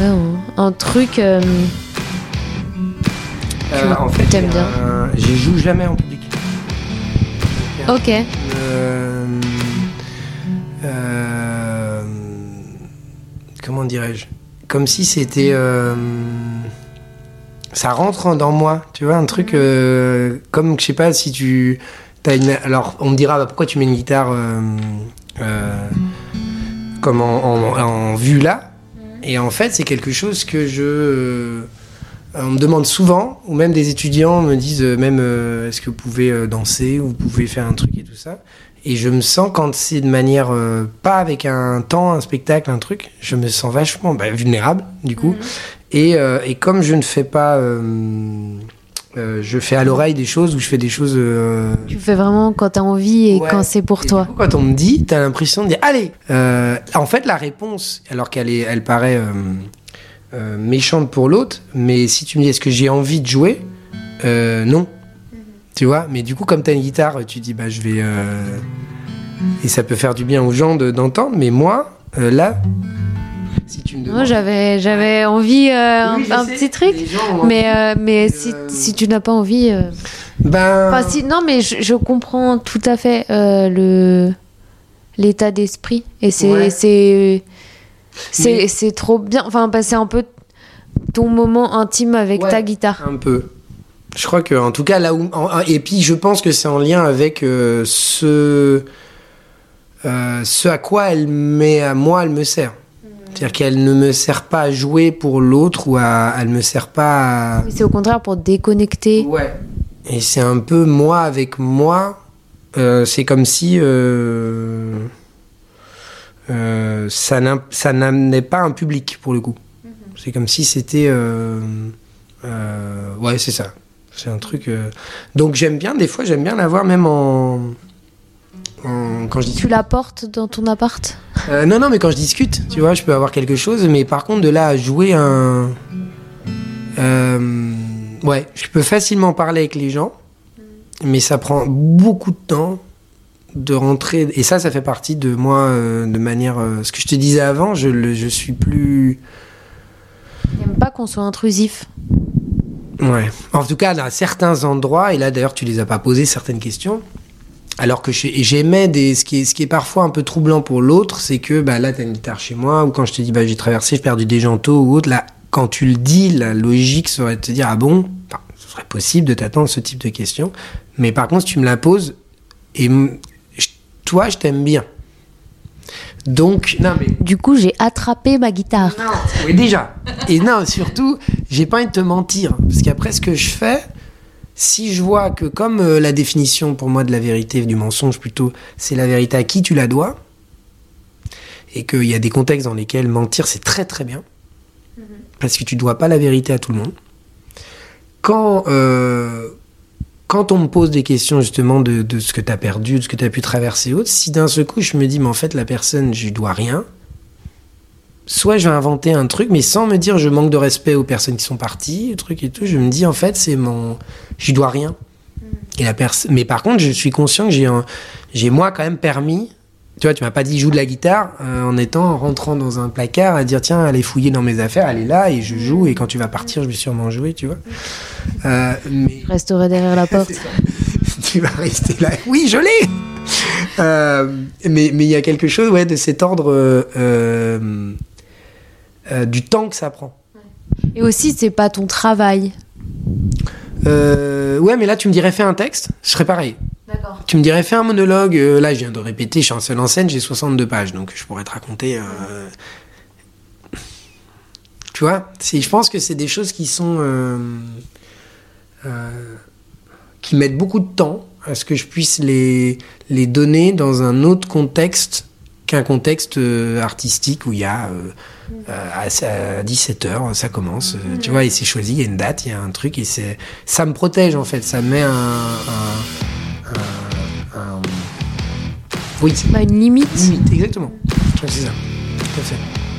ouais, un, un truc. euh, Euh, en fait, t'aimes bien. un- j'y joue jamais en public. Ok. Euh, euh, comment dirais-je? Comme si c'était. euh, ça rentre dans moi, tu vois, un truc euh, comme, je sais pas, si tu. As une, alors, on me dira, bah, pourquoi tu mets une guitare comme en, en- en vue là? Et en fait, c'est quelque chose que je. euh, on me demande souvent, ou même des étudiants me disent, euh, même, euh, est-ce que vous pouvez euh, danser, ou vous pouvez faire un truc et tout ça. Et je me sens, quand c'est de manière, euh, pas avec un temps, un spectacle, un truc, je me sens vachement bah, vulnérable, du coup. Et, euh, et comme je ne fais pas. Euh, je fais à l'oreille des choses ou je fais des choses. euh, Tu fais vraiment quand t'as envie et Ouais. quand c'est pour et toi. coup, quand on me dit, t'as l'impression de dire allez. Euh, en fait, la réponse, alors qu'elle est, elle paraît méchante pour l'autre, mais si tu me dis est-ce que j'ai envie de jouer, non. Tu vois. Mais du coup, comme t'as une guitare, tu dis bah je vais. et ça peut faire du bien aux gens de- d'entendre. mais moi, là, si tu me Moi, j'avais, j'avais envie euh, Oui, un, petit truc. ont Mais, euh, mais Euh, si, si tu n'as pas envie. euh, Ben. Enfin, si, non, mais je, je comprends tout à fait euh, le l'état d'esprit. Et c'est Ouais. c'est c'est Mais- c'est trop bien. Enfin, bah, c'est un peu ton moment intime avec Ouais. ta guitare. Un peu. Je crois que, en tout cas, là où. et puis, je pense que c'est en lien avec euh, ce. euh, ce à quoi elle met à moi, elle me sert. C'est-à-dire qu'elle ne me sert pas à jouer pour l'autre ou à. Elle me sert pas à. C'est au contraire pour déconnecter. Ouais. Et c'est un peu moi avec moi. euh, c'est comme si. euh, euh, ça n'am- ça n'amenait pas un public pour le coup. C'est comme si c'était. euh, euh, ouais, c'est ça. C'est un truc. Donc j'aime bien, des fois, j'aime bien l'avoir même en. Quand je dis Tu la portes dans ton appart euh, non, non, mais quand je discute, tu vois, je peux avoir quelque chose, mais par contre, de là à jouer un. Euh, ouais, je peux facilement parler avec les gens, mais ça prend beaucoup de temps de rentrer. Et ça, ça fait partie de moi euh, de manière. ce que je te disais avant, je, le, je suis plus. J'aime pas qu'on soit intrusif. Ouais. En tout cas, dans certains endroits, et là d'ailleurs, tu les as pas posé certaines questions. Alors que j'aimais des. Ce qui, est, ce qui est parfois un peu troublant pour l'autre, c'est que bah, là, tu as une guitare chez moi, ou quand je te dis bah, j'ai traversé, j'ai perdu des janteaux ou autre, là, quand tu le dis, la logique serait de te dire ah bon, enfin, ce serait possible de t'attendre ce type de questions. Mais par contre, si tu me la poses, et je- toi, je t'aime bien. Donc, non, mais Du coup, j'ai attrapé ma guitare. non, oui, déjà. Et non, surtout, j'ai pas envie de te mentir. Parce qu'après, ce que je fais, si je vois que, comme euh, la définition pour moi de la vérité, du mensonge plutôt, c'est la vérité à qui tu la dois, et qu'il y a des contextes dans lesquels mentir, c'est très très bien, parce que tu dois pas la vérité à tout le monde. Quand, euh, quand on me pose des questions justement de, de ce que tu as perdu, de ce que tu as pu traverser, autre, si d'un seul coup je me dis, mais en fait, la personne, je lui dois rien, soit je vais inventer un truc, mais sans me dire je manque de respect aux personnes qui sont parties, truc et tout. Je me dis en fait c'est mon, j'y dois rien. Et la mais par contre je suis conscient que j'ai un, j'ai moi quand même permis. Tu vois, tu m'as pas dit joue de la guitare euh, en étant en rentrant dans un placard à dire tiens allez fouiller dans mes affaires, elle est là et je joue et quand tu vas partir je vais sûrement jouer, tu vois. Euh, mais Je resterai derrière la porte. tu vas rester là. Oui, je l'ai. Euh, mais mais il y a quelque chose ouais de cet ordre euh, euh, du temps que ça prend. Et aussi, c'est pas ton travail. Euh, ouais, mais là tu me dirais fais un texte, je serais pareil. D'accord. Tu me dirais fais un monologue. euh, là, je viens de répéter, je suis en seul en scène, j'ai 62 pages, donc je pourrais te raconter. euh, Tu vois, je pense que c'est des choses qui sont qui mettent beaucoup de temps à ce que je puisse les les donner dans un autre contexte qu'un contexte euh, artistique où il y a euh, euh, à, 17h ça commence tu vois et c'est choisi il y a une date il y a un truc et c'est ça me protège en fait ça met un, un- un- un- oui c'est Bah, une limite. limite exactement. C'est ça. Tout à fait